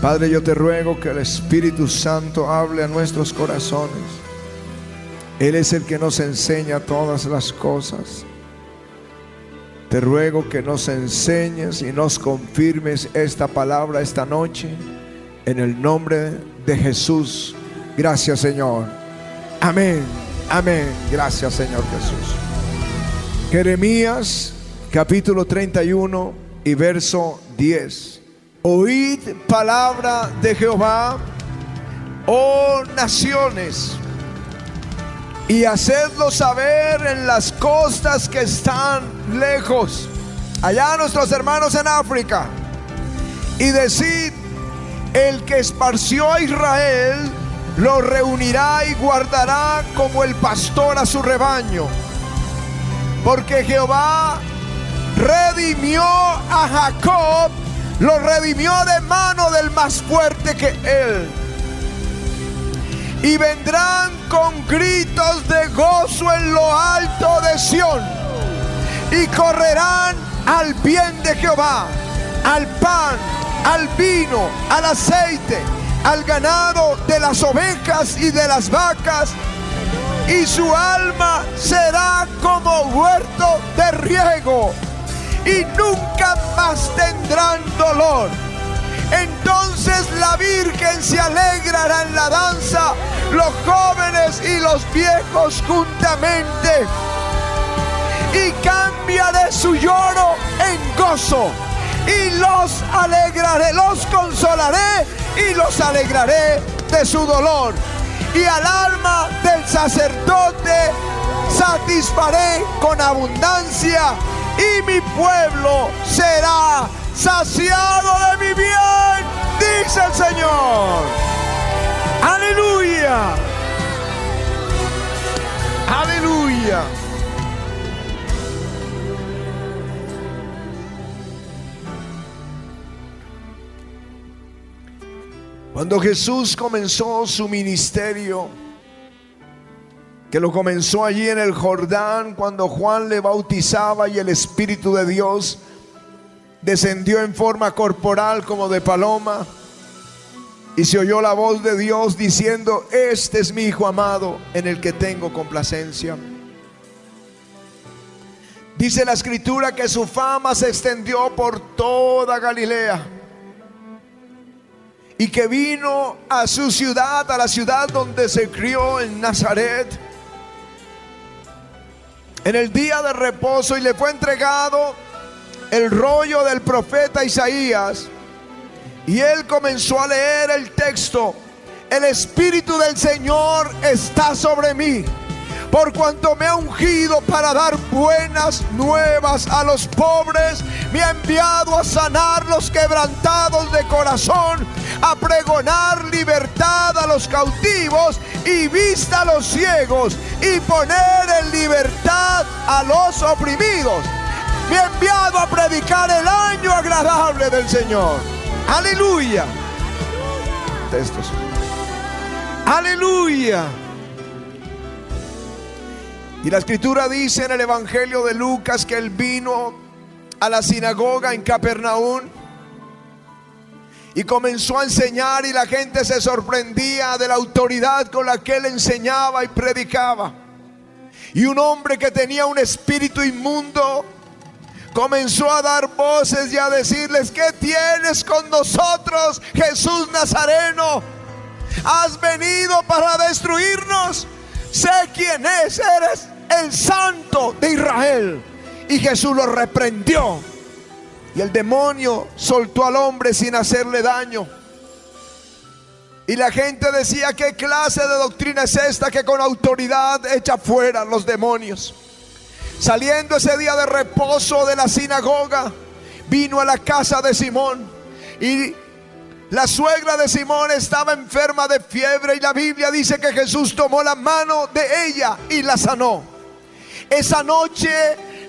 Padre, yo te ruego que el Espíritu Santo hable a nuestros corazones. Él es el que nos enseña todas las cosas. Te ruego que nos enseñes y nos confirmes esta palabra esta noche en el nombre de Jesús. Gracias Señor. Amén. Amén. Gracias Señor Jesús. Jeremías capítulo 31 y verso 10. Oíd palabra de Jehová, oh naciones, y hacedlo saber en las costas que están lejos, allá nuestros hermanos en África, y decid, el que esparció a Israel, lo reunirá y guardará como el pastor a su rebaño, porque Jehová redimió a Jacob lo redimió de mano del más fuerte que él. Y vendrán con gritos de gozo en lo alto de Sión. Y correrán al bien de Jehová, al pan, al vino, al aceite, al ganado de las ovejas y de las vacas. Y su alma será como huerto de riego y nunca más tendrán dolor. Entonces la Virgen se alegrará en la danza, los jóvenes y los viejos juntamente. Y cambiaré su lloro en gozo. Y los alegraré, los consolaré y los alegraré de su dolor. Y al alma del sacerdote satisfaré con abundancia y mi pueblo será saciado de mi bien, dice el Señor. Aleluya. Aleluya. Cuando Jesús comenzó su ministerio, que lo comenzó allí en el Jordán cuando Juan le bautizaba y el Espíritu de Dios descendió en forma corporal como de paloma y se oyó la voz de Dios diciendo, este es mi Hijo amado en el que tengo complacencia. Dice la escritura que su fama se extendió por toda Galilea y que vino a su ciudad, a la ciudad donde se crió en Nazaret en el día de reposo y le fue entregado el rollo del profeta Isaías. Y él comenzó a leer el texto. El Espíritu del Señor está sobre mí por cuanto me ha ungido para dar buenas nuevas a los pobres, me ha enviado a sanar los quebrantados de corazón, a pregonar libertad a los cautivos y vista a los ciegos y poner en libertad a los oprimidos. Me ha enviado a predicar el año agradable del Señor. Aleluya. Textos. Aleluya. Y la escritura dice en el Evangelio de Lucas que él vino a la sinagoga en Capernaum y comenzó a enseñar y la gente se sorprendía de la autoridad con la que él enseñaba y predicaba. Y un hombre que tenía un espíritu inmundo comenzó a dar voces y a decirles, ¿qué tienes con nosotros, Jesús Nazareno? ¿Has venido para destruirnos? Sé quién es, eres el santo de Israel. Y Jesús lo reprendió. Y el demonio soltó al hombre sin hacerle daño. Y la gente decía, ¿qué clase de doctrina es esta que con autoridad echa fuera los demonios? Saliendo ese día de reposo de la sinagoga, vino a la casa de Simón y la suegra de Simón estaba enferma de fiebre y la Biblia dice que Jesús tomó la mano de ella y la sanó. Esa noche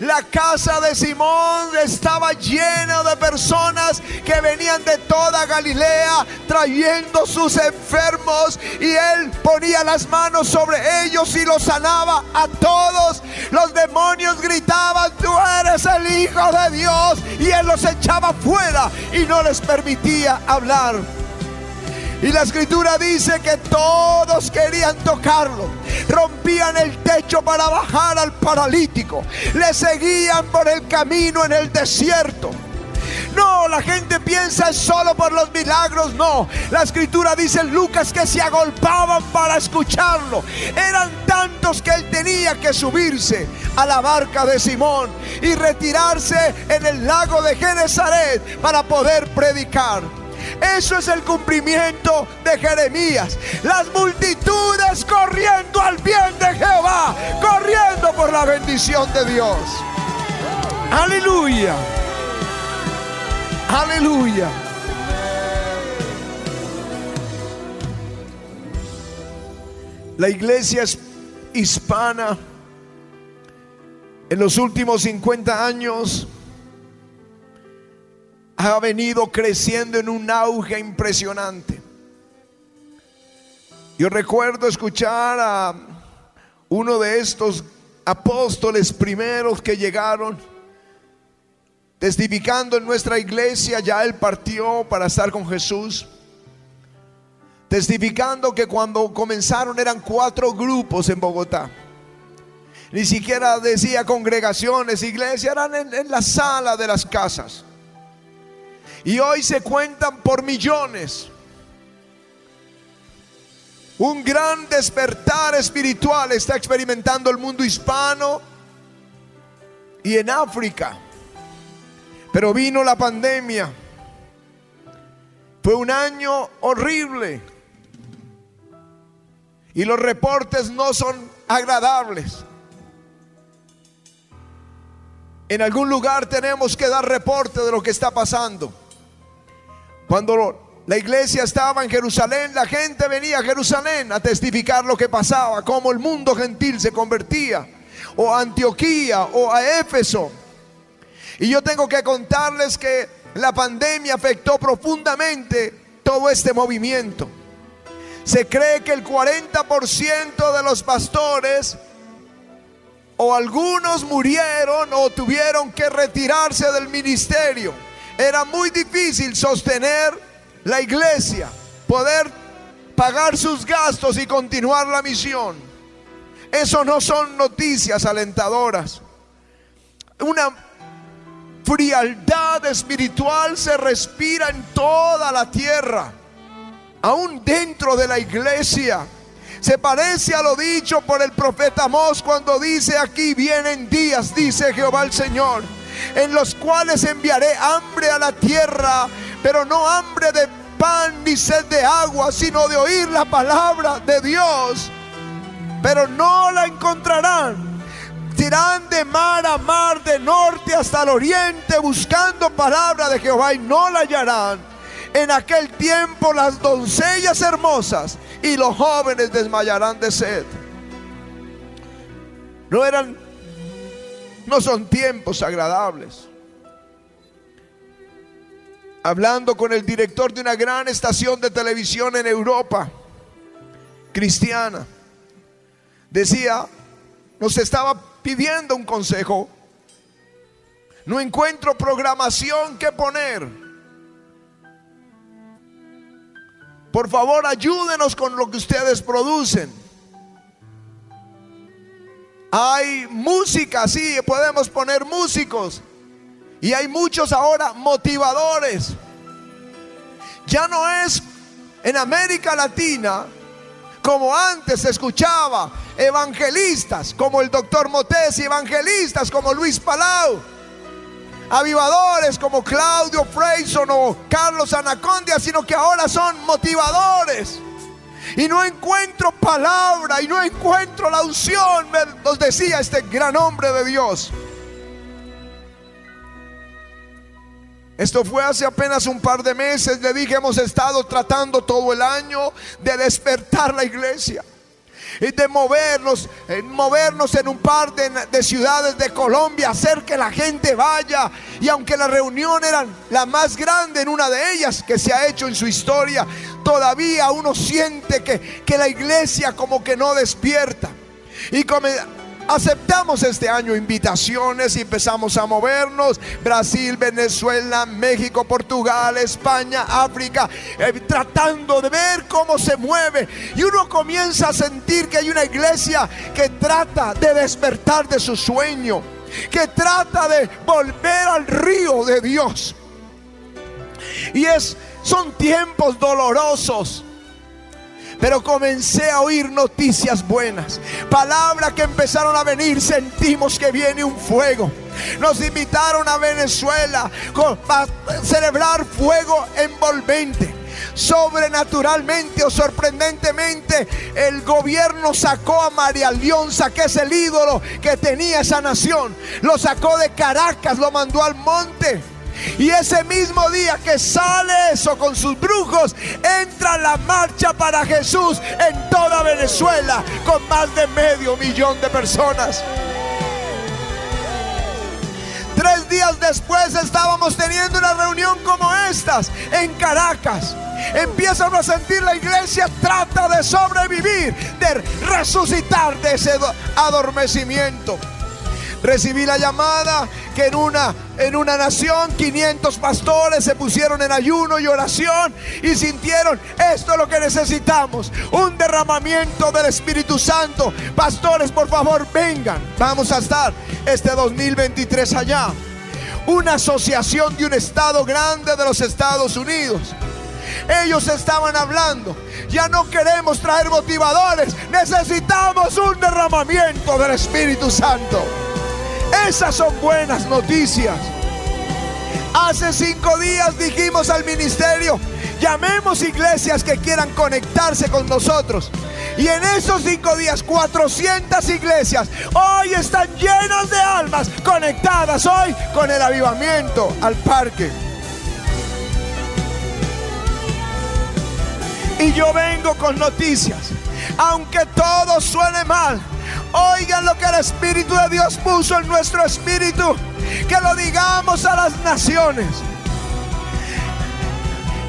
la casa de Simón estaba llena de personas que venían de toda Galilea trayendo sus enfermos y él ponía las manos sobre ellos y los sanaba a todos. Los demonios gritaban, tú eres el Hijo de Dios y él los echaba fuera y no les permitía hablar. Y la escritura dice que todos querían tocarlo. Rompían el techo para bajar al paralítico. Le seguían por el camino en el desierto. No, la gente piensa solo por los milagros. No, la escritura dice en Lucas que se agolpaban para escucharlo. Eran tantos que él tenía que subirse a la barca de Simón y retirarse en el lago de Genezaret para poder predicar. Eso es el cumplimiento de Jeremías. Las multitudes corriendo al bien de Jehová, corriendo por la bendición de Dios. Aleluya. Aleluya. La iglesia hispana en los últimos 50 años ha venido creciendo en un auge impresionante. Yo recuerdo escuchar a uno de estos apóstoles primeros que llegaron testificando en nuestra iglesia, ya él partió para estar con Jesús, testificando que cuando comenzaron eran cuatro grupos en Bogotá. Ni siquiera decía congregaciones, iglesias, eran en, en la sala de las casas. Y hoy se cuentan por millones. Un gran despertar espiritual está experimentando el mundo hispano y en África. Pero vino la pandemia. Fue un año horrible. Y los reportes no son agradables. En algún lugar tenemos que dar reporte de lo que está pasando. Cuando la iglesia estaba en Jerusalén, la gente venía a Jerusalén a testificar lo que pasaba, cómo el mundo gentil se convertía, o a Antioquía, o a Éfeso. Y yo tengo que contarles que la pandemia afectó profundamente todo este movimiento. Se cree que el 40% de los pastores o algunos murieron o tuvieron que retirarse del ministerio. Era muy difícil sostener la iglesia, poder pagar sus gastos y continuar la misión. Eso no son noticias alentadoras. Una frialdad espiritual se respira en toda la tierra, aún dentro de la iglesia. Se parece a lo dicho por el profeta Amós cuando dice aquí vienen días, dice Jehová el Señor, en los cuales enviaré hambre a la tierra, pero no hambre de pan ni sed de agua, sino de oír la palabra de Dios, pero no la encontrarán irán de mar a mar, de norte hasta el oriente, buscando palabra de Jehová y no la hallarán. En aquel tiempo las doncellas hermosas y los jóvenes desmayarán de sed. No eran, no son tiempos agradables. Hablando con el director de una gran estación de televisión en Europa, cristiana, decía, nos estaba pidiendo un consejo. No encuentro programación que poner. Por favor, ayúdenos con lo que ustedes producen. Hay música, sí, podemos poner músicos. Y hay muchos ahora motivadores. Ya no es en América Latina como antes se escuchaba evangelistas como el doctor Motés y evangelistas como Luis Palau. Avivadores como Claudio Freyson o Carlos Anacondia, sino que ahora son motivadores. Y no encuentro palabra y no encuentro la unción, nos decía este gran hombre de Dios. Esto fue hace apenas un par de meses. Le dije, hemos estado tratando todo el año de despertar la iglesia y de movernos, movernos en un par de, ciudades de Colombia, hacer que la gente vaya. Y aunque la reunión era la más grande en una de ellas que se ha hecho en su historia, todavía uno siente que, que la iglesia como que no despierta. Y aceptamos este año invitaciones y empezamos a movernos. Brasil, Venezuela, México, Portugal, España, África, eh, tratando de ver cómo se mueve. Y uno comienza a sentir que hay una iglesia que trata de despertar de su sueño, que trata de volver al río de Dios. Y es, son tiempos dolorosos pero comencé a oír noticias buenas. Palabras que empezaron a venir. Sentimos que viene un fuego. Nos invitaron a Venezuela a celebrar fuego envolvente. Sobrenaturalmente o sorprendentemente, el gobierno sacó a María Leonza, que es el ídolo que tenía esa nación. Lo sacó de Caracas, lo mandó al monte y ese mismo día que sale eso con sus brujos, entra la marcha para Jesús en toda Venezuela con más de medio millón de personas. Tres días después estábamos teniendo una reunión como estas en Caracas. Empiezan a sentir la iglesia trata de sobrevivir, de resucitar de ese adormecimiento. Recibí la llamada que en una, en una nación 500 pastores se pusieron en ayuno y oración y sintieron, esto es lo que necesitamos, un derramamiento del Espíritu Santo. Pastores, por favor, vengan. Vamos a estar este 2023 allá. Una asociación de un estado grande de los Estados Unidos. Ellos estaban hablando. Ya no queremos traer motivadores. Necesitamos un derramamiento del Espíritu Santo. Esas son buenas noticias. Hace cinco días dijimos al ministerio, llamemos iglesias que quieran conectarse con nosotros. Y en esos cinco días, 400 iglesias hoy están llenas de almas conectadas hoy con el avivamiento al parque. Y yo vengo con noticias. Aunque todo suene mal, Oigan lo que el Espíritu de Dios puso en nuestro espíritu. Que lo digamos a las naciones.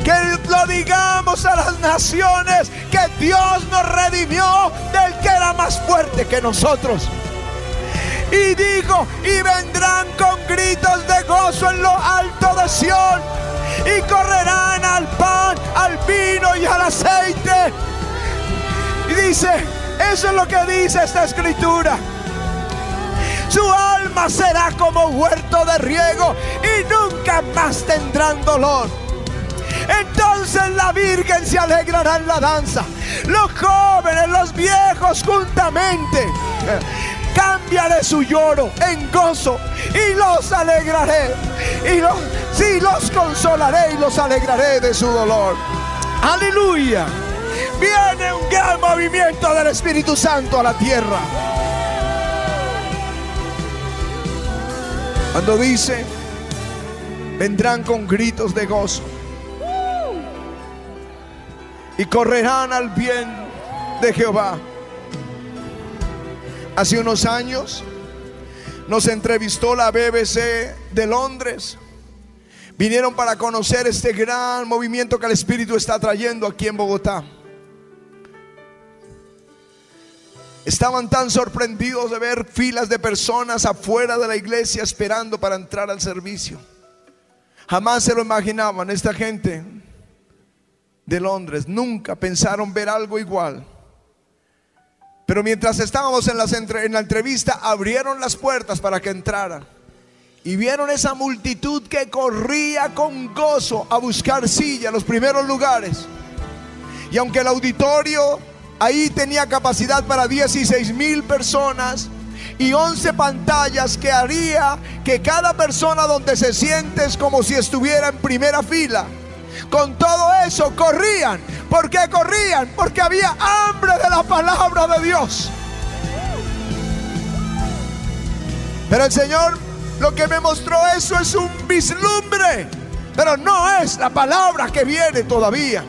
Que lo digamos a las naciones que Dios nos redimió del que era más fuerte que nosotros. Y dijo, y vendrán con gritos de gozo en lo alto de Sión. Y correrán al pan, al vino y al aceite. Y dice, eso es lo que dice esta escritura. Su alma será como huerto de riego y nunca más tendrán dolor. Entonces la Virgen se alegrará en la danza. Los jóvenes, los viejos juntamente. Cambiaré su lloro en gozo y los alegraré. Y los, sí, los consolaré y los alegraré de su dolor. Aleluya. Viene un gran movimiento del Espíritu Santo a la tierra. Cuando dice, vendrán con gritos de gozo y correrán al bien de Jehová. Hace unos años nos entrevistó la BBC de Londres. Vinieron para conocer este gran movimiento que el Espíritu está trayendo aquí en Bogotá. Estaban tan sorprendidos de ver filas de personas afuera de la iglesia esperando para entrar al servicio. Jamás se lo imaginaban esta gente de Londres. Nunca pensaron ver algo igual. Pero mientras estábamos en, en la entrevista, abrieron las puertas para que entraran. Y vieron esa multitud que corría con gozo a buscar silla los primeros lugares. Y aunque el auditorio Ahí tenía capacidad para 16 mil personas y 11 pantallas que haría que cada persona donde se siente es como si estuviera en primera fila. Con todo eso corrían. ¿Por qué corrían? Porque había hambre de la palabra de Dios. Pero el Señor lo que me mostró eso es un vislumbre. Pero no es la palabra que viene todavía.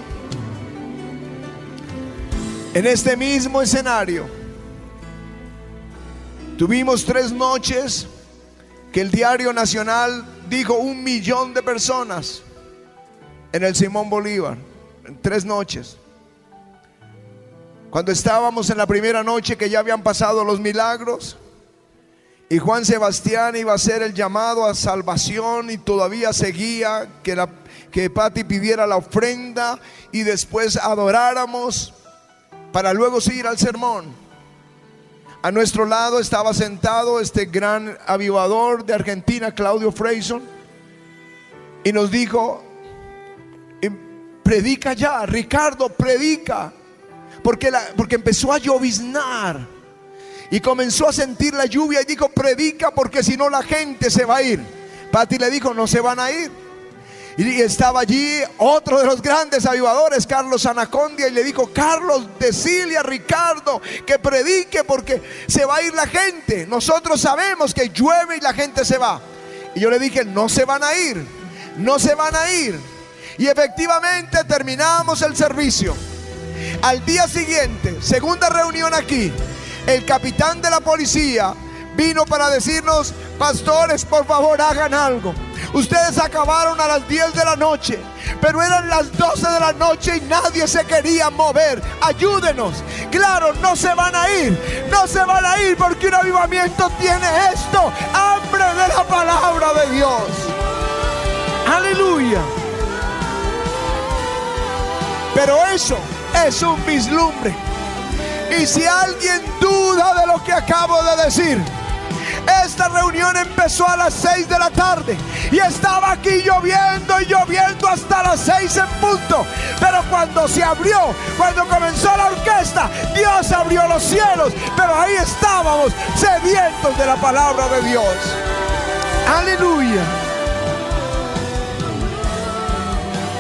En este mismo escenario, tuvimos tres noches que el diario nacional dijo un millón de personas en el Simón Bolívar, en tres noches. Cuando estábamos en la primera noche que ya habían pasado los milagros, Y Juan Sebastián iba a hacer el llamado a salvación y todavía seguía que, la, que Pati pidiera la ofrenda y después adoráramos para luego seguir al sermón. A nuestro lado estaba sentado este gran avivador de Argentina, Claudio Freyson, y nos dijo, predica ya, Ricardo, predica, porque, porque empezó a lloviznar. Y comenzó a sentir la lluvia y dijo, predica porque si no la gente se va a ir. Pati le dijo, no se van a ir. Y estaba allí otro de los grandes avivadores, Carlos Anacondia, y le dijo, Carlos, decile a Ricardo que predique porque se va a ir la gente. Nosotros sabemos que llueve y la gente se va. Y yo le dije, no se van a ir, no se van a ir. Y efectivamente terminamos el servicio. Al día siguiente, segunda reunión aquí, el capitán de la policía vino para decirnos, pastores, por favor hagan algo. Ustedes acabaron a las 10 de la noche, pero eran las 12 de la noche y nadie se quería mover. Ayúdenos. Claro, no se van a ir, no se van a ir porque un avivamiento tiene esto, hambre de la palabra de Dios. Aleluya. Pero eso es un vislumbre. Y si alguien duda de lo que acabo de decir, esta reunión empezó a las 6 de la tarde y estaba aquí lloviendo y lloviendo hasta las 6 en punto. Pero cuando se abrió, cuando comenzó la orquesta, Dios abrió los cielos. Pero ahí estábamos sedientos de la palabra de Dios. Aleluya.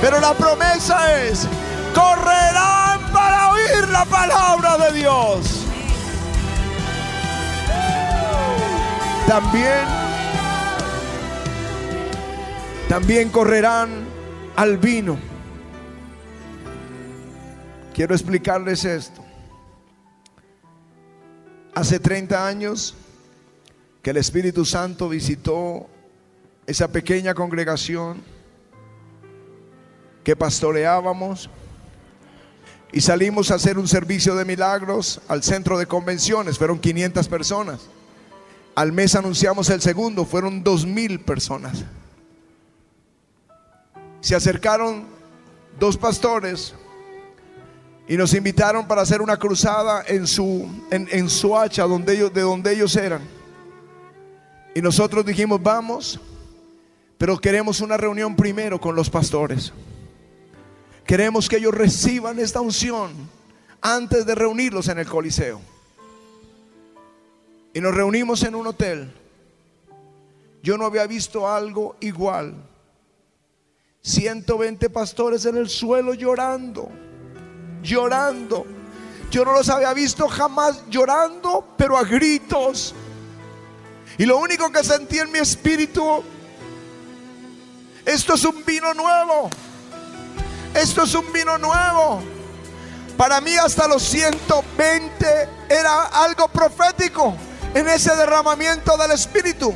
Pero la promesa es, correrán para oír la palabra de Dios. También, también correrán al vino. Quiero explicarles esto. Hace 30 años que el Espíritu Santo visitó esa pequeña congregación que pastoreábamos y salimos a hacer un servicio de milagros al centro de convenciones. Fueron 500 personas. Al mes anunciamos el segundo, fueron dos mil personas. Se acercaron dos pastores y nos invitaron para hacer una cruzada en su, en, en hacha donde ellos, de donde ellos eran. Y nosotros dijimos, vamos, pero queremos una reunión primero con los pastores. Queremos que ellos reciban esta unción antes de reunirlos en el Coliseo. Y nos reunimos en un hotel. Yo no había visto algo igual. 120 pastores en el suelo llorando, llorando. Yo no los había visto jamás llorando, pero a gritos. Y lo único que sentí en mi espíritu, esto es un vino nuevo. Esto es un vino nuevo. Para mí hasta los 120 era algo profético en ese derramamiento del Espíritu.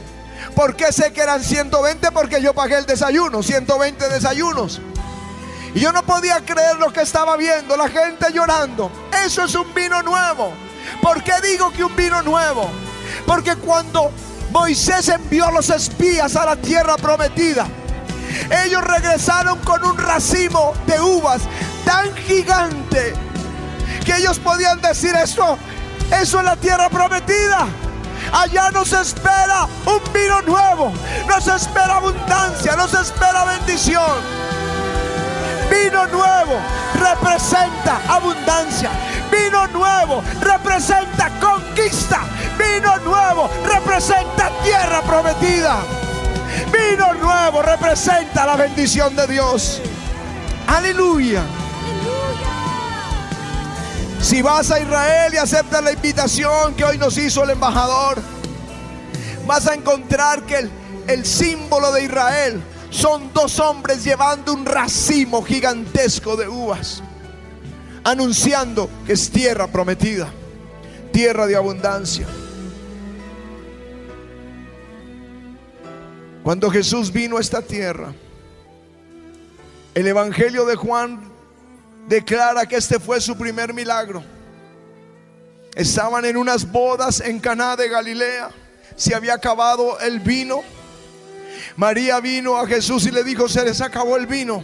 ¿Por qué sé que eran 120? Porque yo pagué el desayuno, 120 desayunos. Y yo no podía creer lo que estaba viendo, la gente llorando. Eso es un vino nuevo. ¿Por qué digo que un vino nuevo? Porque cuando Moisés envió a los espías a la tierra prometida, ellos regresaron con un racimo de uvas tan gigante que ellos podían decir esto, eso es la tierra prometida. Allá nos espera un vino nuevo, nos espera abundancia, nos espera bendición. Vino nuevo representa abundancia. Vino nuevo representa conquista. Vino nuevo representa tierra prometida. Vino nuevo representa la bendición de Dios. Aleluya. Si vas a Israel y aceptas la invitación que hoy nos hizo el embajador, vas a encontrar que el, el símbolo de Israel son dos hombres llevando un racimo gigantesco de uvas, anunciando que es tierra prometida, tierra de abundancia. Cuando Jesús vino a esta tierra, el Evangelio de Juan declara que este fue su primer milagro. Estaban en unas bodas en Caná de Galilea. se había acabado el vino. María vino a Jesús y le dijo, se les acabó el vino.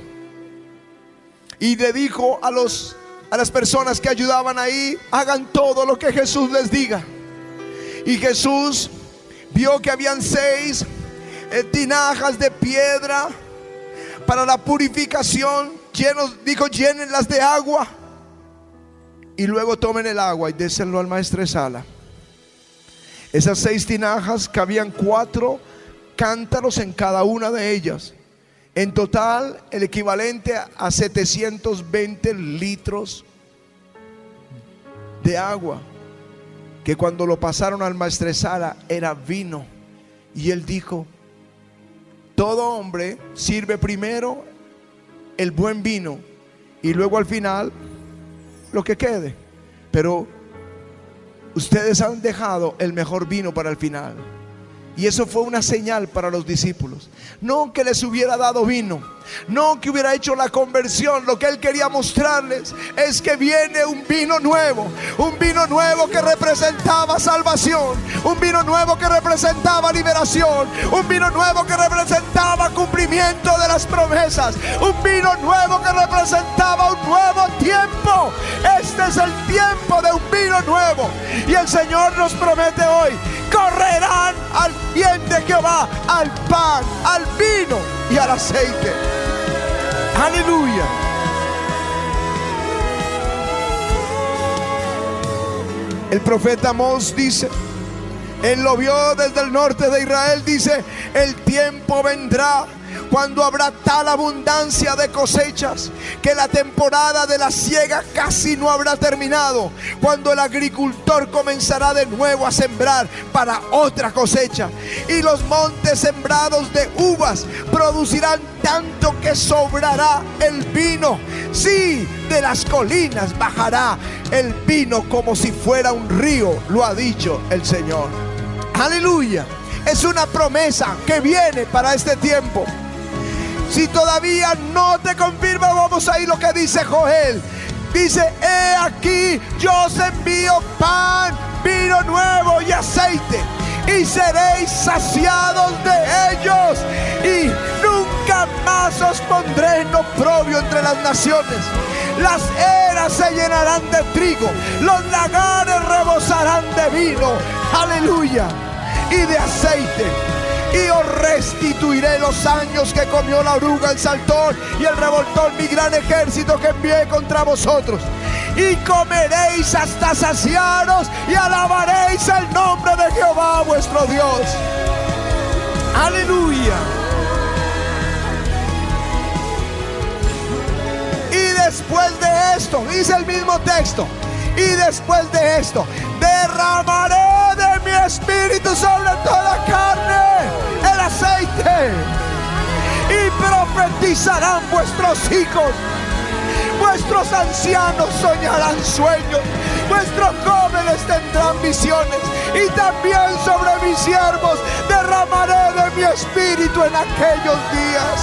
Y le dijo a, los, a las personas que ayudaban ahí, hagan todo lo que Jesús les diga. Y Jesús vio que habían seis eh, tinajas de piedra para la purificación. Dijo, llénenlas de agua. Y luego tomen el agua y désenlo al maestresala. Esas seis tinajas cabían cuatro cántaros en cada una de ellas. En total, el equivalente a 720 litros de agua. Que cuando lo pasaron al maestresala era vino. Y él dijo, todo hombre sirve primero el buen vino y luego al final lo que quede. Pero ustedes han dejado el mejor vino para el final. Y eso fue una señal para los discípulos. No que les hubiera dado vino, no que hubiera hecho la conversión. Lo que él quería mostrarles es que viene un vino nuevo, un vino nuevo que representaba salvación, un vino nuevo que representaba liberación, un vino nuevo que representaba cumplimiento de las promesas, un vino nuevo que representaba un nuevo tiempo. Este es el tiempo de un vino nuevo. Y el Señor nos promete hoy correrán al al pan, al vino y al aceite. Aleluya. El profeta Amós dice, él lo vio desde el norte de Israel, dice, el tiempo vendrá cuando habrá tal abundancia de cosechas que la temporada de la siega casi no habrá terminado, cuando el agricultor comenzará de nuevo a sembrar para otra cosecha y los montes sembrados de uvas producirán tanto que sobrará el vino. Sí, de las colinas bajará el vino como si fuera un río, lo ha dicho el Señor. Aleluya. Es una promesa que viene para este tiempo. Si todavía no te confirma, vamos a ir lo que dice Joel. Dice, he aquí, yo os envío pan, vino nuevo y aceite. Y seréis saciados de ellos. Y nunca más os pondré en oprobio entre las naciones. Las eras se llenarán de trigo. Los lagares rebosarán de vino. Aleluya. Y de aceite y os restituiré los años que comió la oruga, el saltón y el revoltón, mi gran ejército que envié contra vosotros. Y comeréis hasta saciaros y alabaréis el nombre de Jehová vuestro Dios. Aleluya. Y después de esto, dice el mismo texto, y después de esto, derramaré de mi espíritu sobre toda carne el aceite. Y profetizarán vuestros hijos. Vuestros ancianos soñarán sueños. Vuestros jóvenes tendrán visiones. Y también sobre mis siervos derramaré de mi espíritu en aquellos días.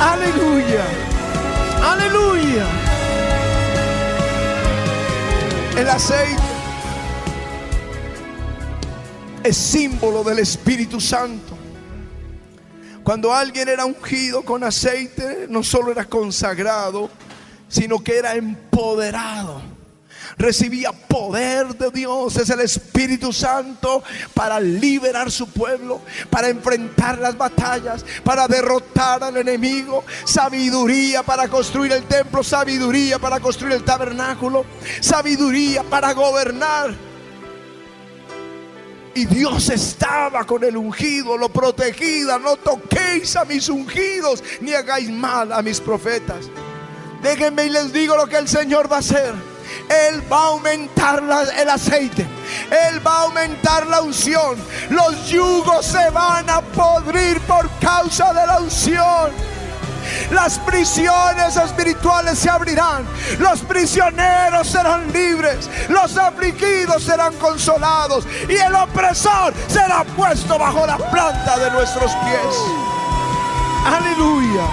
Aleluya. Aleluya. El aceite es símbolo del Espíritu Santo. Cuando alguien era ungido con aceite, no solo era consagrado, sino que era empoderado. Recibía poder de Dios, es el Espíritu Santo para liberar su pueblo, para enfrentar las batallas, para derrotar al enemigo, sabiduría para construir el templo, sabiduría para construir el tabernáculo, sabiduría para gobernar. Y Dios estaba con el ungido, lo protegida. No toquéis a mis ungidos, ni hagáis mal a mis profetas. Déjenme y les digo lo que el Señor va a hacer. Él va a aumentar el aceite. Él va a aumentar la unción. Los yugos se van a podrir por causa de la unción. Las prisiones espirituales se abrirán. Los prisioneros serán libres. Los afligidos serán consolados. Y el opresor será puesto bajo la planta de nuestros pies. Aleluya.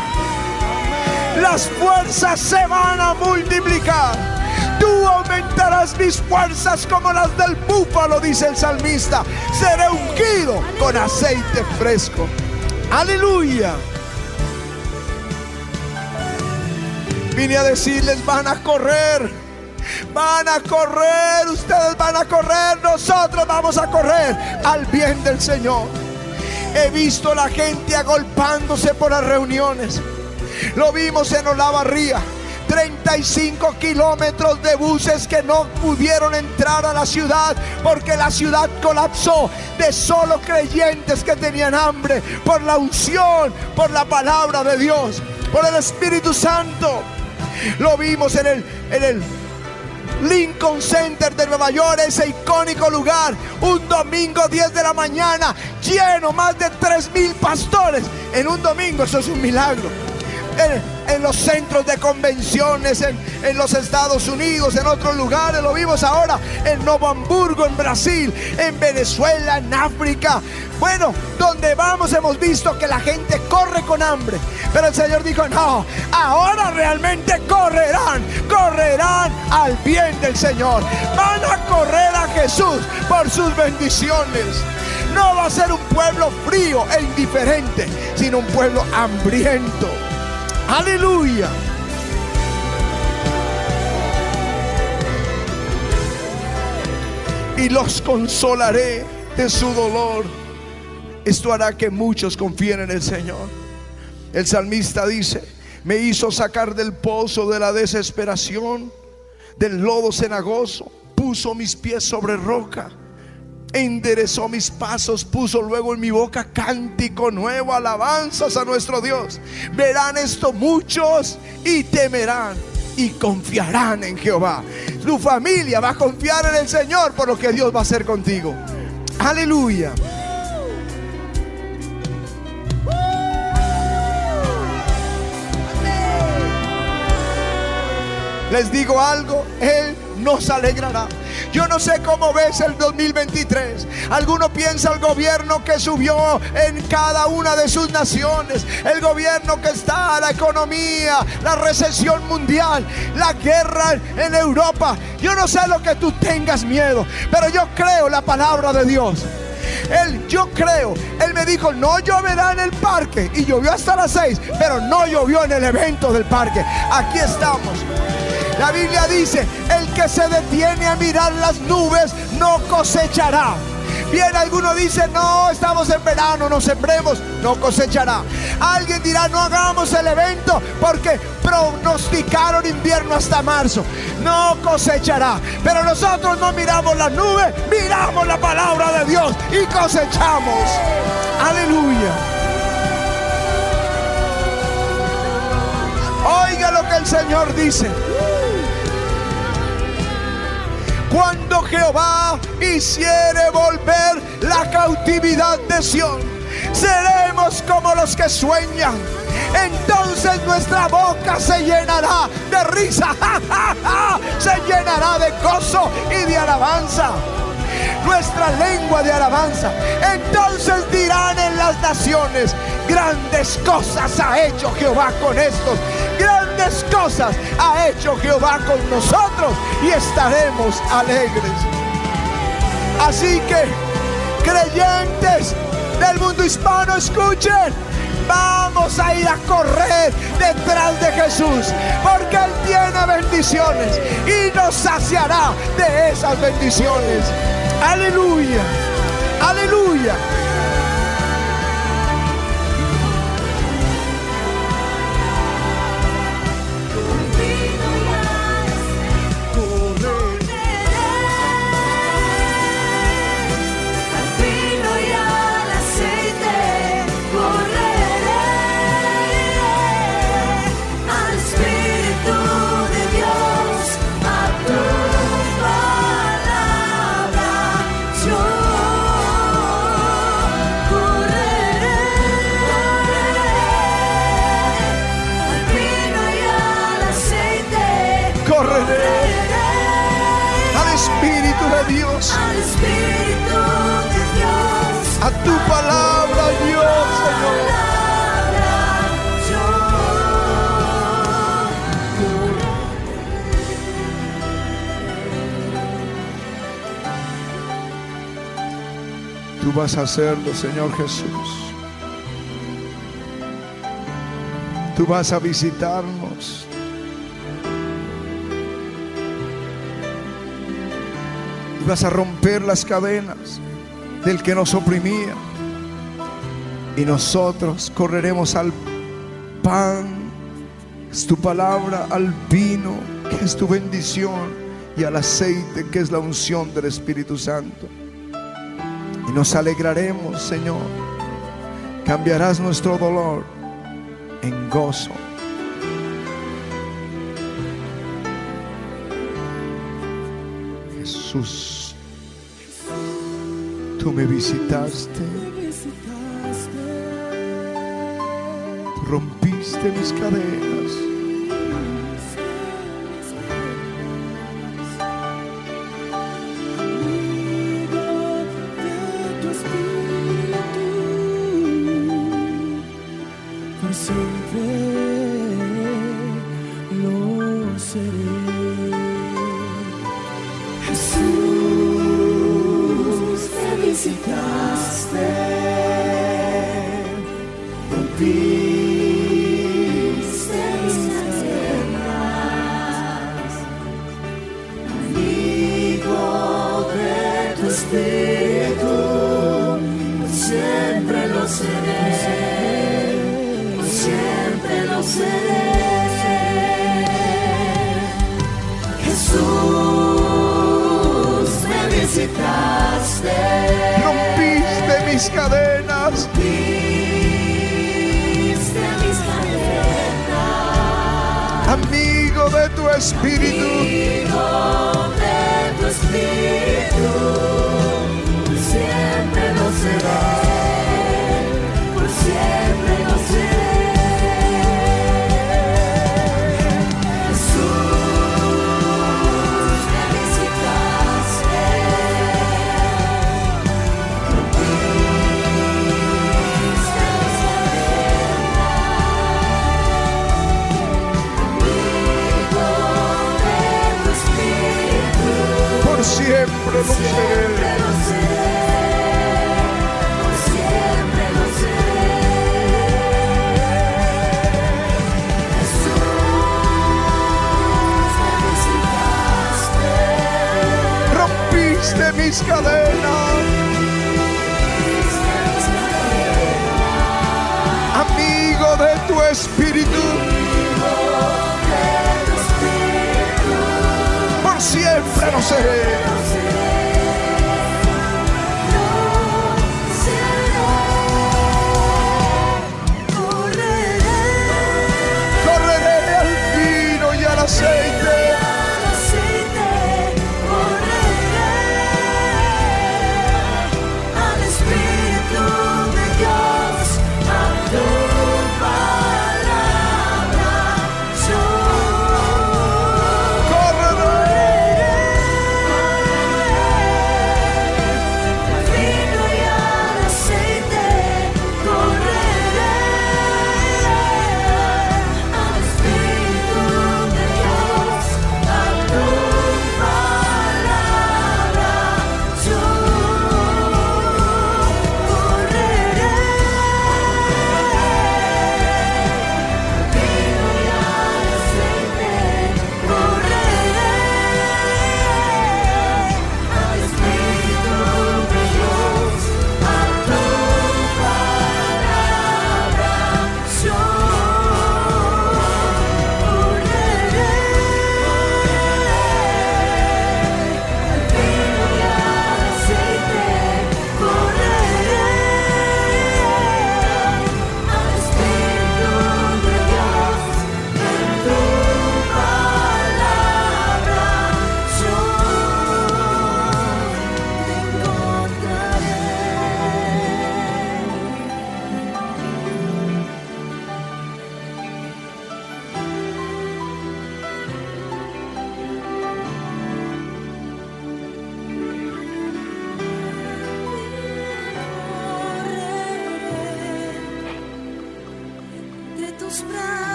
Las fuerzas se van a multiplicar. Tú aumentarás mis fuerzas como las del búfalo, dice el salmista. Seré ungido con aceite fresco. Aleluya. Vine a decirles, van a correr. Van a correr, ustedes van a correr, nosotros vamos a correr al bien del Señor. He visto la gente agolpándose por las reuniones. Lo vimos en Olavarría. 35 kilómetros de buses que no pudieron entrar a la ciudad porque la ciudad colapsó de solo creyentes que tenían hambre por la unción, por la palabra de Dios, por el Espíritu Santo. Lo vimos en el, en el Lincoln Center de Nueva York, ese icónico lugar, un domingo 10 de la mañana, lleno, más de 3 mil pastores en un domingo, eso es un milagro en, los centros de convenciones en, en, los Estados Unidos, en otros lugares. Lo vimos ahora en Novo Hamburgo, en Brasil, en Venezuela, en África. Bueno, donde vamos hemos visto que la gente corre con hambre. Pero el Señor dijo, no, ahora realmente correrán, correrán al bien del Señor. Van a correr a Jesús por sus bendiciones. No va a ser un pueblo frío e indiferente, sino un pueblo hambriento. Aleluya. Y los consolaré de su dolor. Esto hará que muchos confíen en el Señor. El salmista dice, me hizo sacar del pozo de la desesperación, del lodo cenagoso, puso mis pies sobre roca enderezó mis pasos, puso luego en mi boca cántico nuevo, alabanzas a nuestro Dios. Verán esto muchos y temerán y confiarán en Jehová. Tu familia va a confiar en el Señor por lo que Dios va a hacer contigo. Aleluya. Les digo algo, Él nos alegrará. Yo no sé cómo ves el 2023. Alguno piensa el gobierno que subió en cada una de sus naciones, el gobierno que está, la economía, la recesión mundial, la guerra en Europa. Yo no sé lo que tú tengas miedo, pero yo creo la palabra de Dios. Él, yo creo, él me dijo, no lloverá en el parque. Y llovió hasta las seis, pero no llovió en el evento del parque. Aquí estamos. La Biblia dice, el que se detiene a mirar las nubes no cosechará. Bien, alguno dice, no, estamos en verano, no sembremos, no cosechará. Alguien dirá, no hagamos el evento porque pronosticaron invierno hasta marzo. No cosechará. Pero nosotros no miramos las nubes, miramos la palabra de Dios y cosechamos. Aleluya. Oiga lo que el Señor dice. Cuando Jehová hiciere volver la cautividad de Sión, seremos como los que sueñan. Entonces nuestra boca se llenará de risa, se llenará de gozo y de alabanza nuestra lengua de alabanza. Entonces dirán en las naciones, grandes cosas ha hecho Jehová con estos cosas ha hecho Jehová con nosotros y estaremos alegres. Así que, creyentes del mundo hispano, escuchen. Vamos a ir a correr detrás de Jesús, porque Él tiene bendiciones y nos saciará de esas bendiciones. Aleluya, aleluya. A tu palabra, Dios, Señor. Tú vas a hacerlo, Señor Jesús. Tú vas a visitarnos. Ibas a romper las cadenas del que nos oprimía. Y nosotros correremos al pan, es tu palabra, al vino, que es tu bendición, y al aceite, que es la unción del Espíritu Santo. Y nos alegraremos, Señor. Cambiarás nuestro dolor en gozo. Jesús. Tú me visitaste. Rompiste mis cadenas.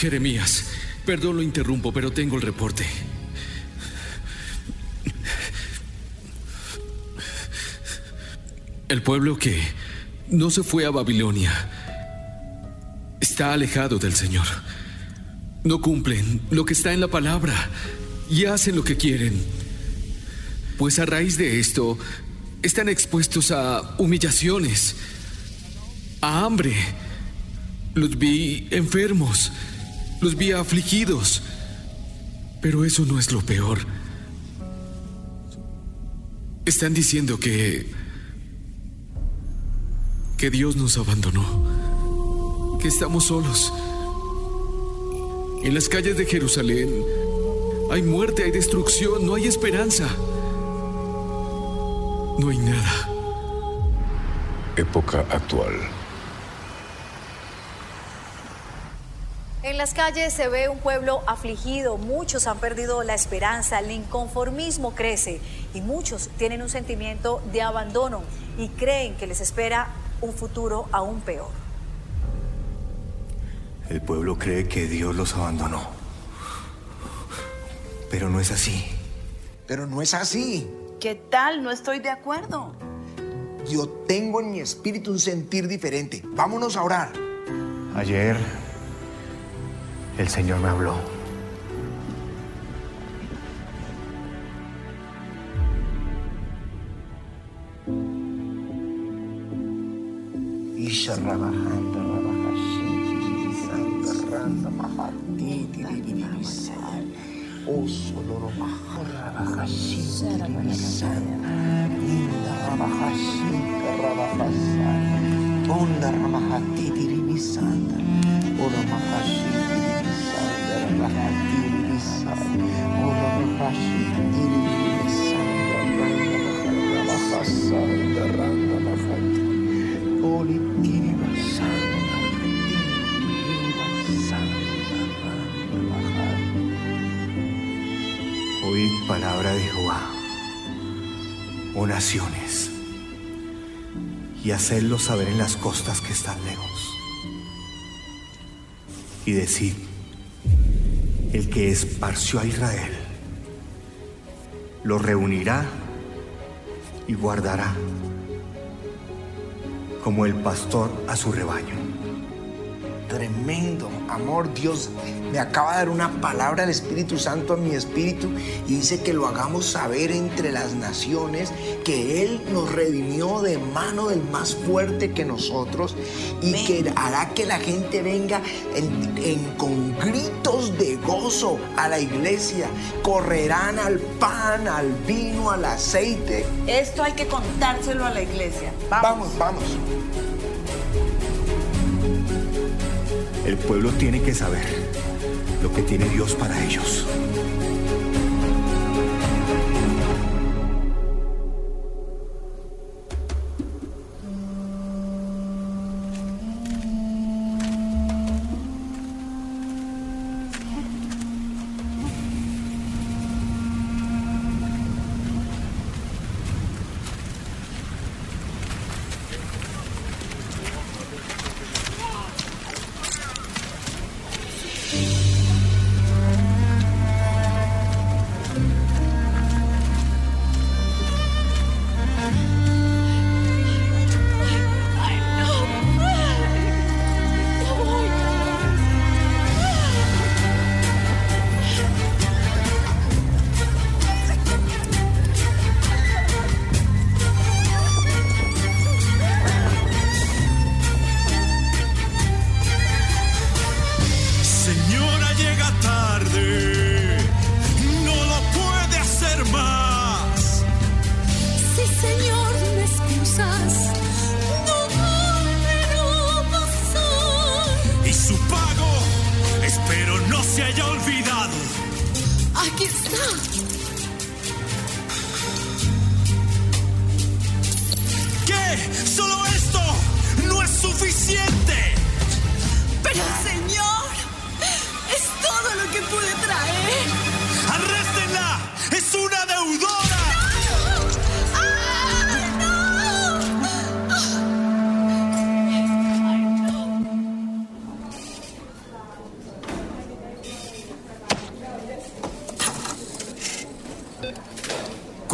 Jeremías, perdón lo interrumpo, pero tengo el reporte. El pueblo que no se fue a Babilonia está alejado del Señor. No cumplen lo que está en la palabra y hacen lo que quieren. Pues a raíz de esto están expuestos a humillaciones, a hambre. Los vi enfermos, los vi afligidos. Pero eso no es lo peor. Están diciendo que... que Dios nos abandonó. Que estamos solos. En las calles de Jerusalén hay muerte, hay destrucción, no hay esperanza. No hay nada. Época actual. En las calles se ve un pueblo afligido, muchos han perdido la esperanza, el inconformismo crece y muchos tienen un sentimiento de abandono y creen que les espera un futuro aún peor. El pueblo cree que Dios los abandonó. Pero no es así. Pero no es así. ¿Qué tal? No estoy de acuerdo. Yo tengo en mi espíritu un sentir diferente. Vámonos a orar. Ayer el Señor me habló. Onda. Ora mahashiti Oíd palabra de Jehová, oh naciones, y hacedlo saber en las costas que están lejos. Y decid, el que esparció a Israel, lo reunirá y guardará como el pastor a su rebaño. Tremendo amor, Dios me acaba de dar una palabra del Espíritu Santo a mi espíritu y dice que lo hagamos saber entre las naciones que Él nos redimió de mano del más fuerte que nosotros y que hará que la gente venga en- en- con gritos de gozo a la iglesia, correrán al pan, al vino, al aceite. Esto hay que contárselo a la iglesia. Vamos, vamos. El pueblo tiene que saber lo que tiene Dios para ellos.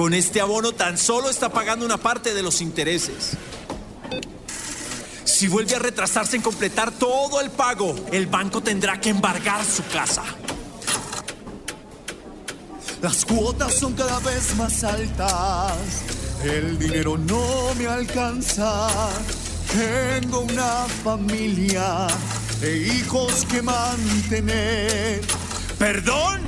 Con este abono tan solo está pagando una parte de los intereses. Si vuelve a retrasarse en completar todo el pago, el banco tendrá que embargar su casa. Las cuotas son cada vez más altas. El dinero no me alcanza. Tengo una familia e hijos que mantener. ¿Perdón?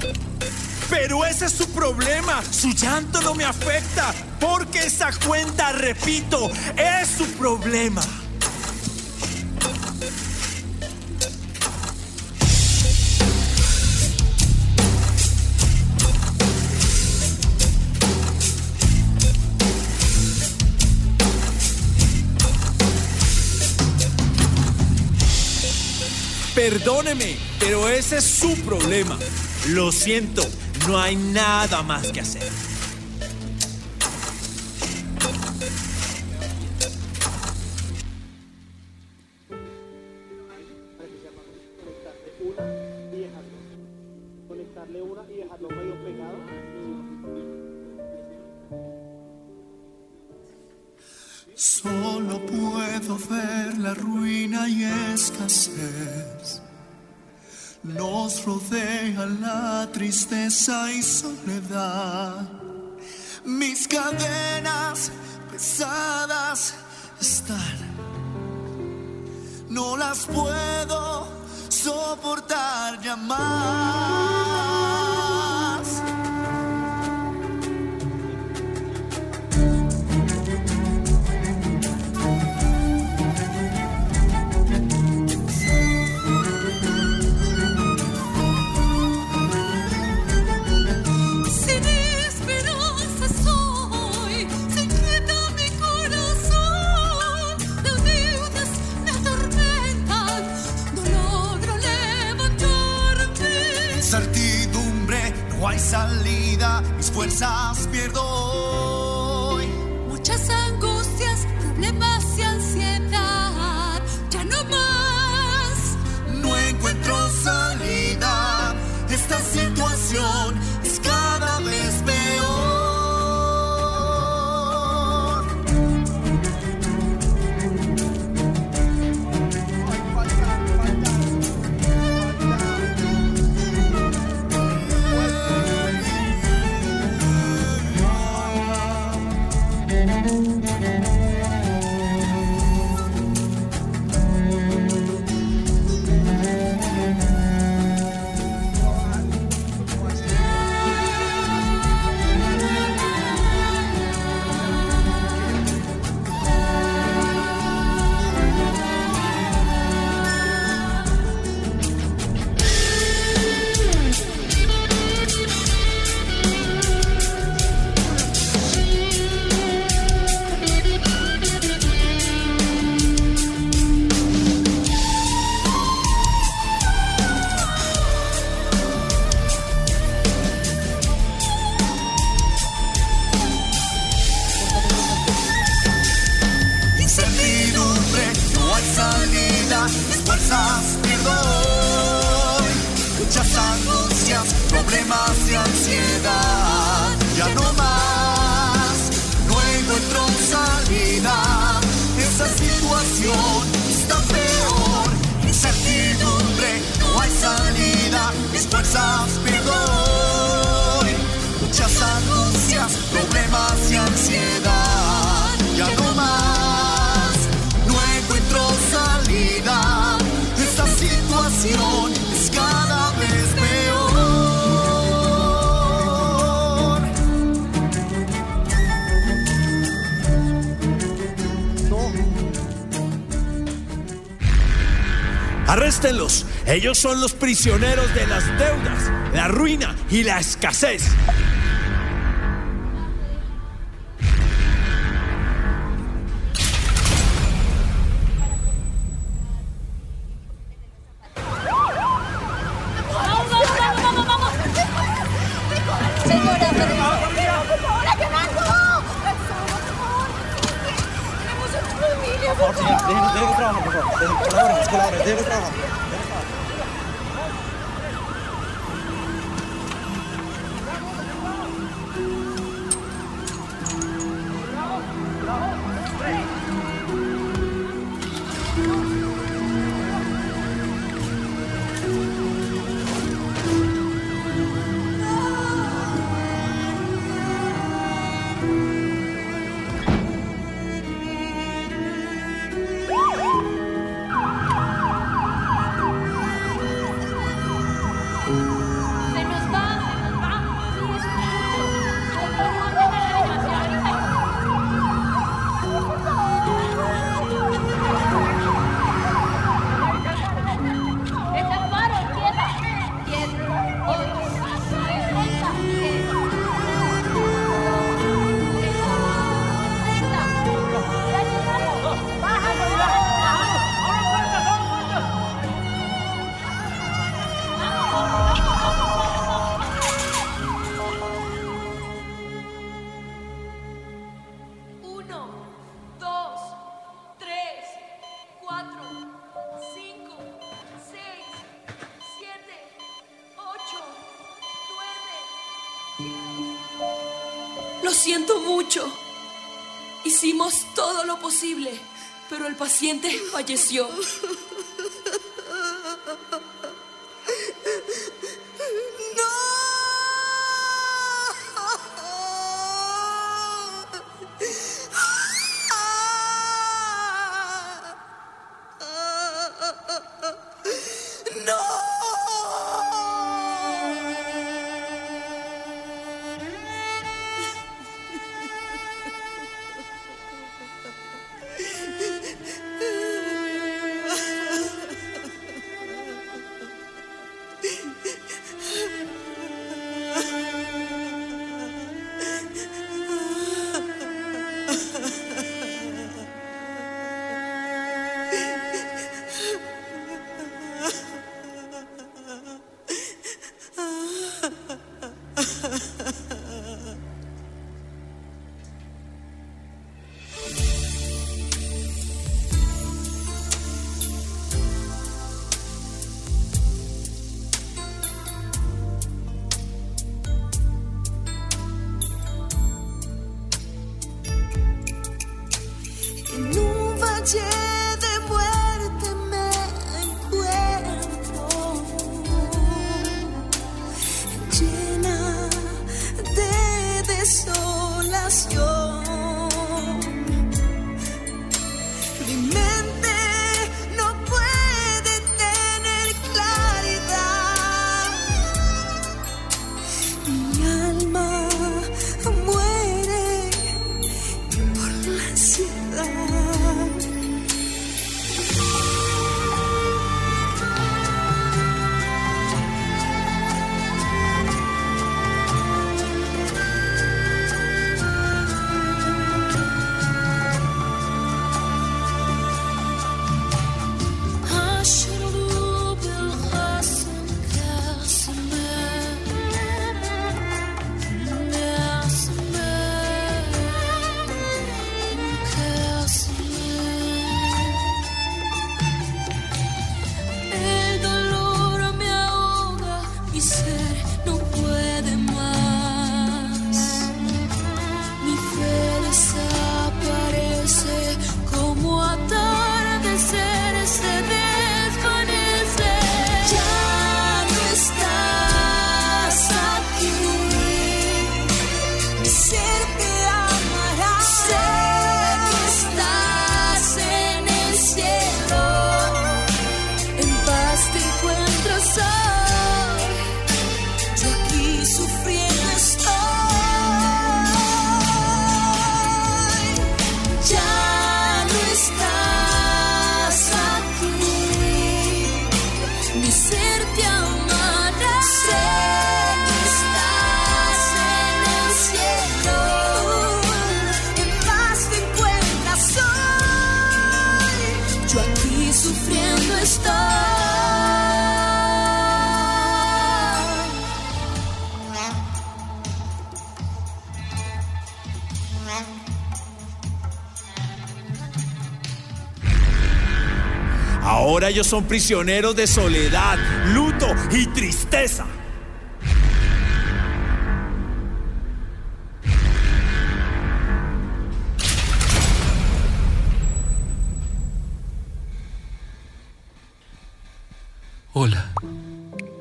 Pero ese es su problema. Su llanto no me afecta. Porque esa cuenta, repito, es su problema. Perdóneme, pero ese es su problema. Lo siento, no hay nada más que hacer. Solo puedo ver la ruina y escasez. Nos rodea la tristeza y soledad. Mis cadenas pesadas están. No las puedo soportar ya más. Fuerzas pierdo problemas y Arréstenlos. Ellos son los prisioneros de las deudas, la ruina y la escasez. siento mucho. Hicimos todo lo posible, pero el paciente falleció. Ellos son prisioneros de soledad, luto y tristeza. Hola.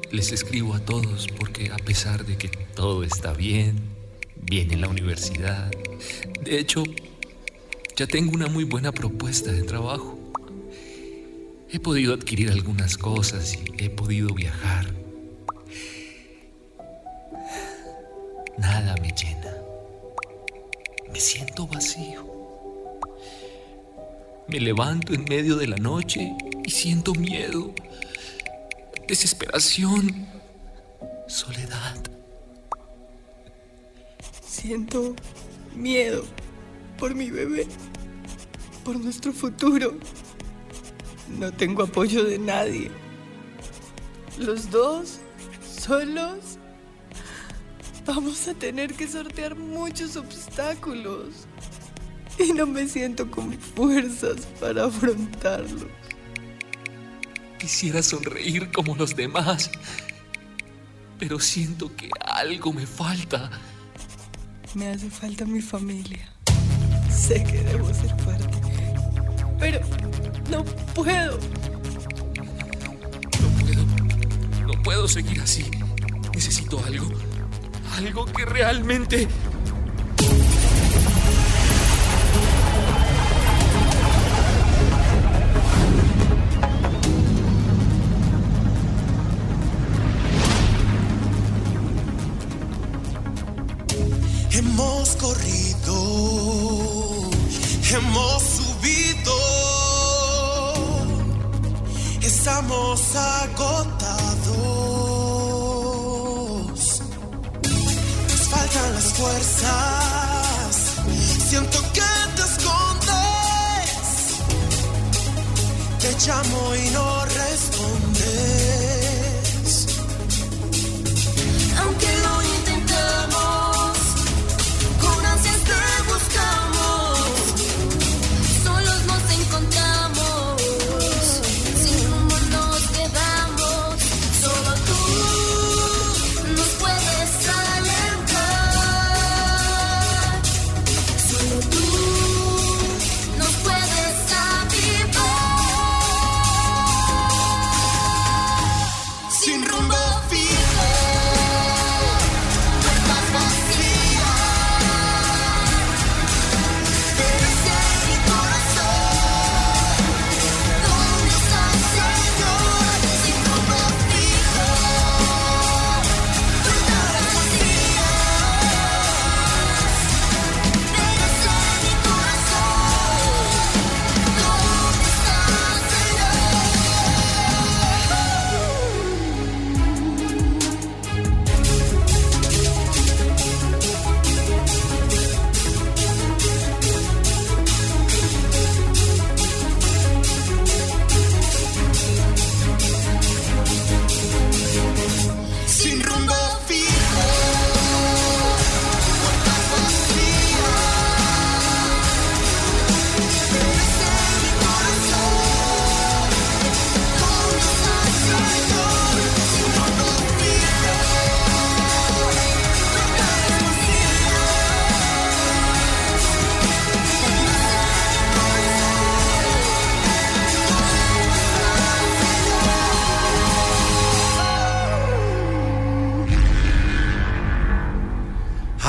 Les escribo a todos porque a pesar de que todo está bien, bien en la universidad, de hecho, ya tengo una muy buena propuesta de trabajo. He podido adquirir algunas cosas y he podido viajar. Nada me llena. Me siento vacío. Me levanto en medio de la noche y siento miedo, desesperación, soledad. Siento miedo por mi bebé, por nuestro futuro. No tengo apoyo de nadie. Los dos, solos, vamos a tener que sortear muchos obstáculos. Y no me siento con fuerzas para afrontarlos. Quisiera sonreír como los demás, pero siento que algo me falta. Me hace falta mi familia. Sé que debo ser fuerte, pero no puedo. No puedo. No puedo seguir así. Necesito algo. Algo que realmente...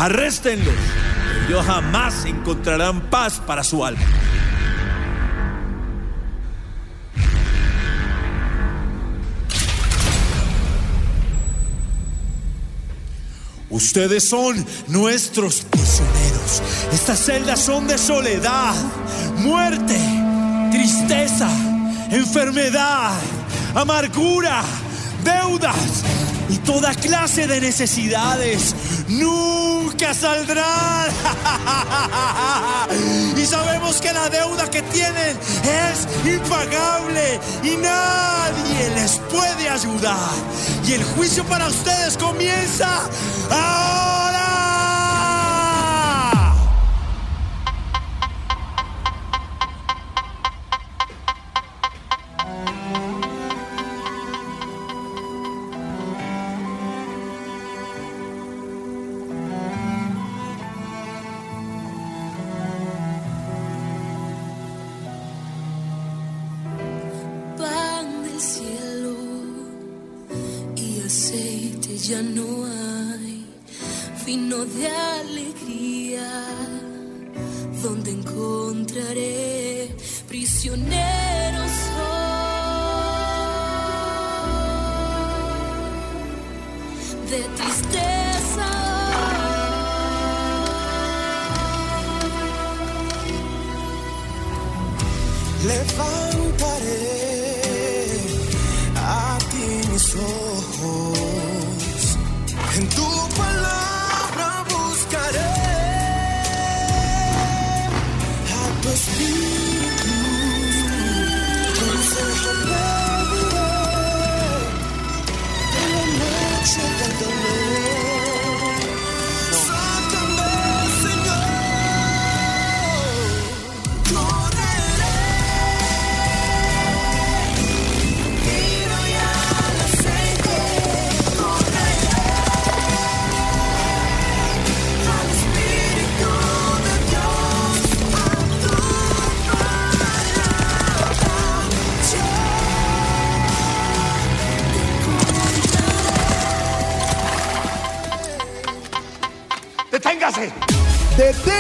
Arréstenlos. Ellos jamás encontrarán paz para su alma. Ustedes son nuestros prisioneros. Estas celdas son de soledad, muerte, tristeza, enfermedad, amargura, deudas y toda clase de necesidades. Nunca saldrán. Y sabemos que la deuda que tienen es impagable y nadie les puede ayudar. Y el juicio para ustedes comienza ahora. Levantaré a ti mis ojos. En tu ¡Deténganse!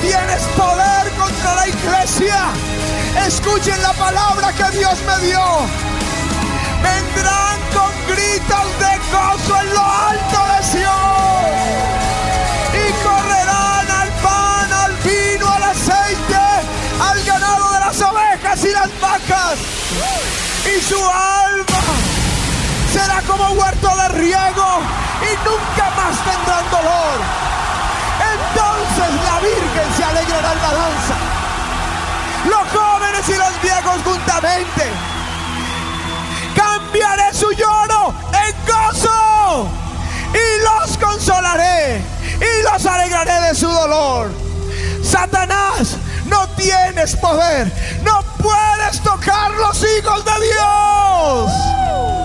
Tienes poder contra la iglesia. Escuchen la palabra que Dios me dio. Vendrán con gritos de gozo en lo alto de Sion. Y correrán al pan, al vino, al aceite, al ganado de las ovejas y las vacas. Y su alma será como huerto de riego y nunca más tendrán dolor. Entonces la Virgen se alegrará en la danza. Los jóvenes y los viejos juntamente. Cambiaré su lloro en gozo. Y los consolaré. Y los alegraré de su dolor. Satanás, no tienes poder. No puedes tocar los hijos de Dios.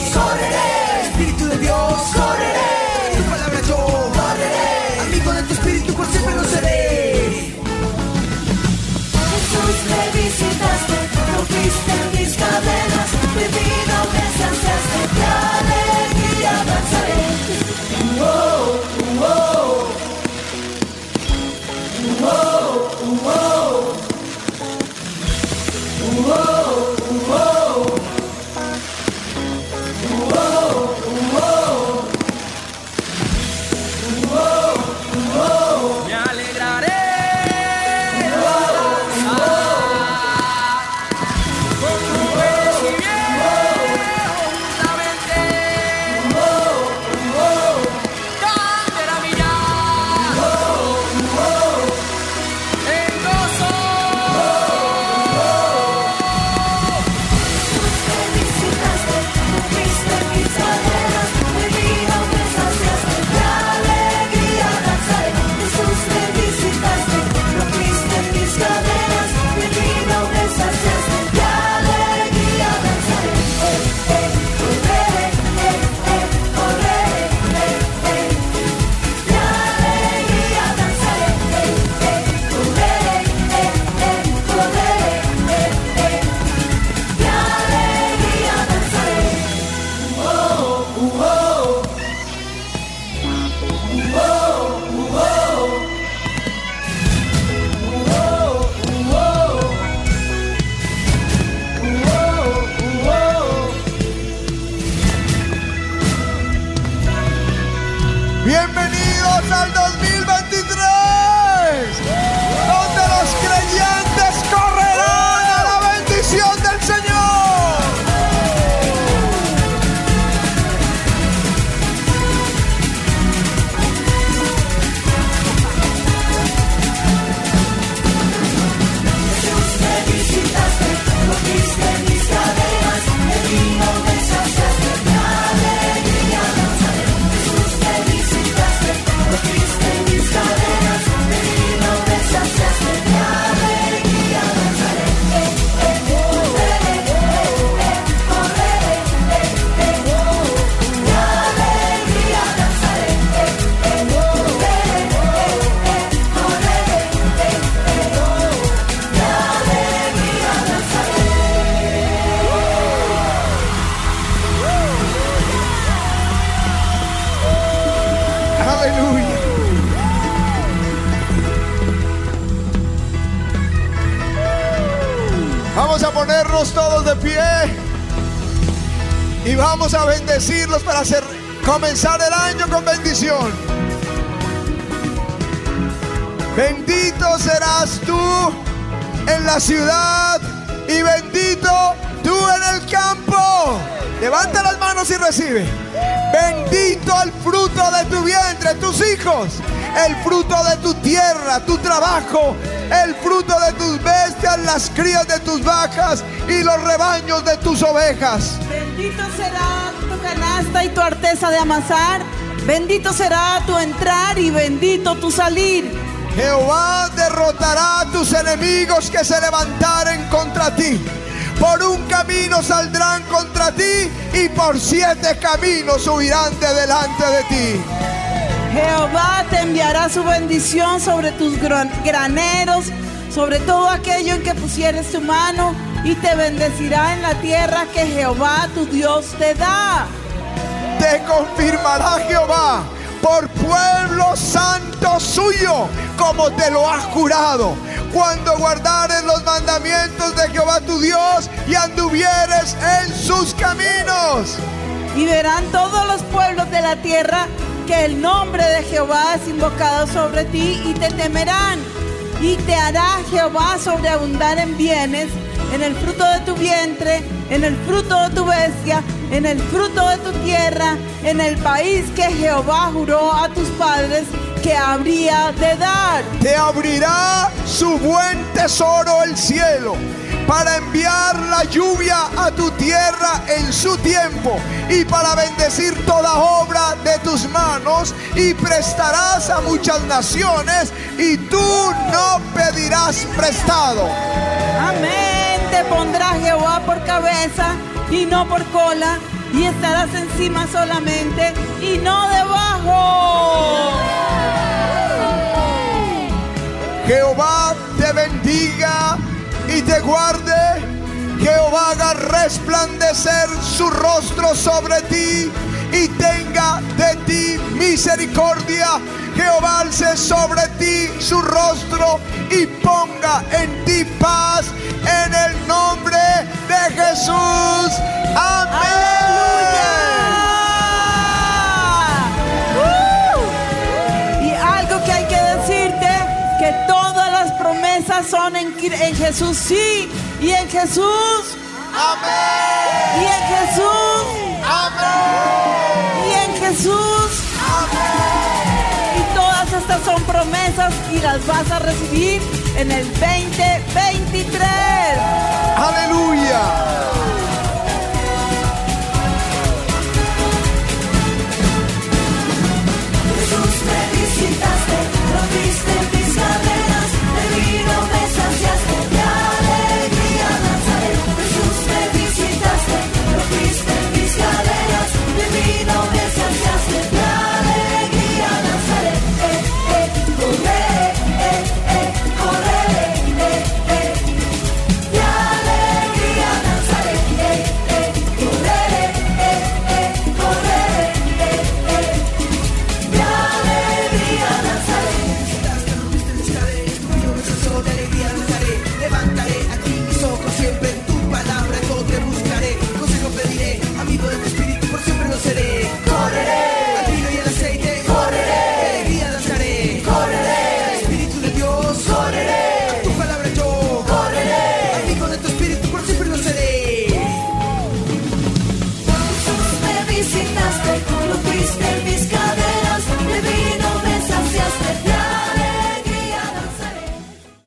sorted it. Comenzar el año con bendición. Bendito serás tú en la ciudad y bendito tú en el campo. Levanta las manos y recibe. Bendito el fruto de tu vientre, tus hijos, el fruto de tu tierra, tu trabajo, el fruto de tus bestias, las crías de tus vacas y los rebaños de tus ovejas. Bendito será y tu arteza de amasar. Bendito será tu entrar y bendito tu salir. Jehová derrotará a tus enemigos que se levantaren contra ti. Por un camino saldrán contra ti y por siete caminos huirán de delante de ti. Jehová te enviará su bendición sobre tus gran- graneros, sobre todo aquello en que pusieres tu mano, y te bendecirá en la tierra que Jehová tu Dios te da. Te confirmará Jehová por pueblo santo suyo, como te lo ha jurado. Cuando guardares los mandamientos de Jehová tu Dios y anduvieres en sus caminos. Y verán todos los pueblos de la tierra que el nombre de Jehová es invocado sobre ti y te temerán. Y te hará Jehová sobreabundar en bienes, en el fruto de tu vientre, en el fruto de tu bestia, en el fruto de tu tierra, en el país que Jehová juró a tus padres que habría de dar. Te abrirá su buen tesoro el cielo para enviar la lluvia a tu tierra en su tiempo y para bendecir toda obra de tus manos y prestarás a muchas naciones y tú no pedirás prestado. Amén. Te pondrá Jehová por cabeza y no por cola, y estarás encima solamente y no debajo. Jehová te bendiga y te guarde. Jehová haga resplandecer su rostro sobre ti y tenga de ti misericordia. Jehová alce sobre ti su rostro y ponga en ti paz en el nombre de Jesús. ¡Uh! Y algo que hay que decirte, que todas las promesas son en, en Jesús sí, y en Jesús. Amén. Y en Jesús. Amén. Y en Jesús. Son promesas y las vas a recibir en el 2023. Aleluya. Jesús, me visitaste, lo viste.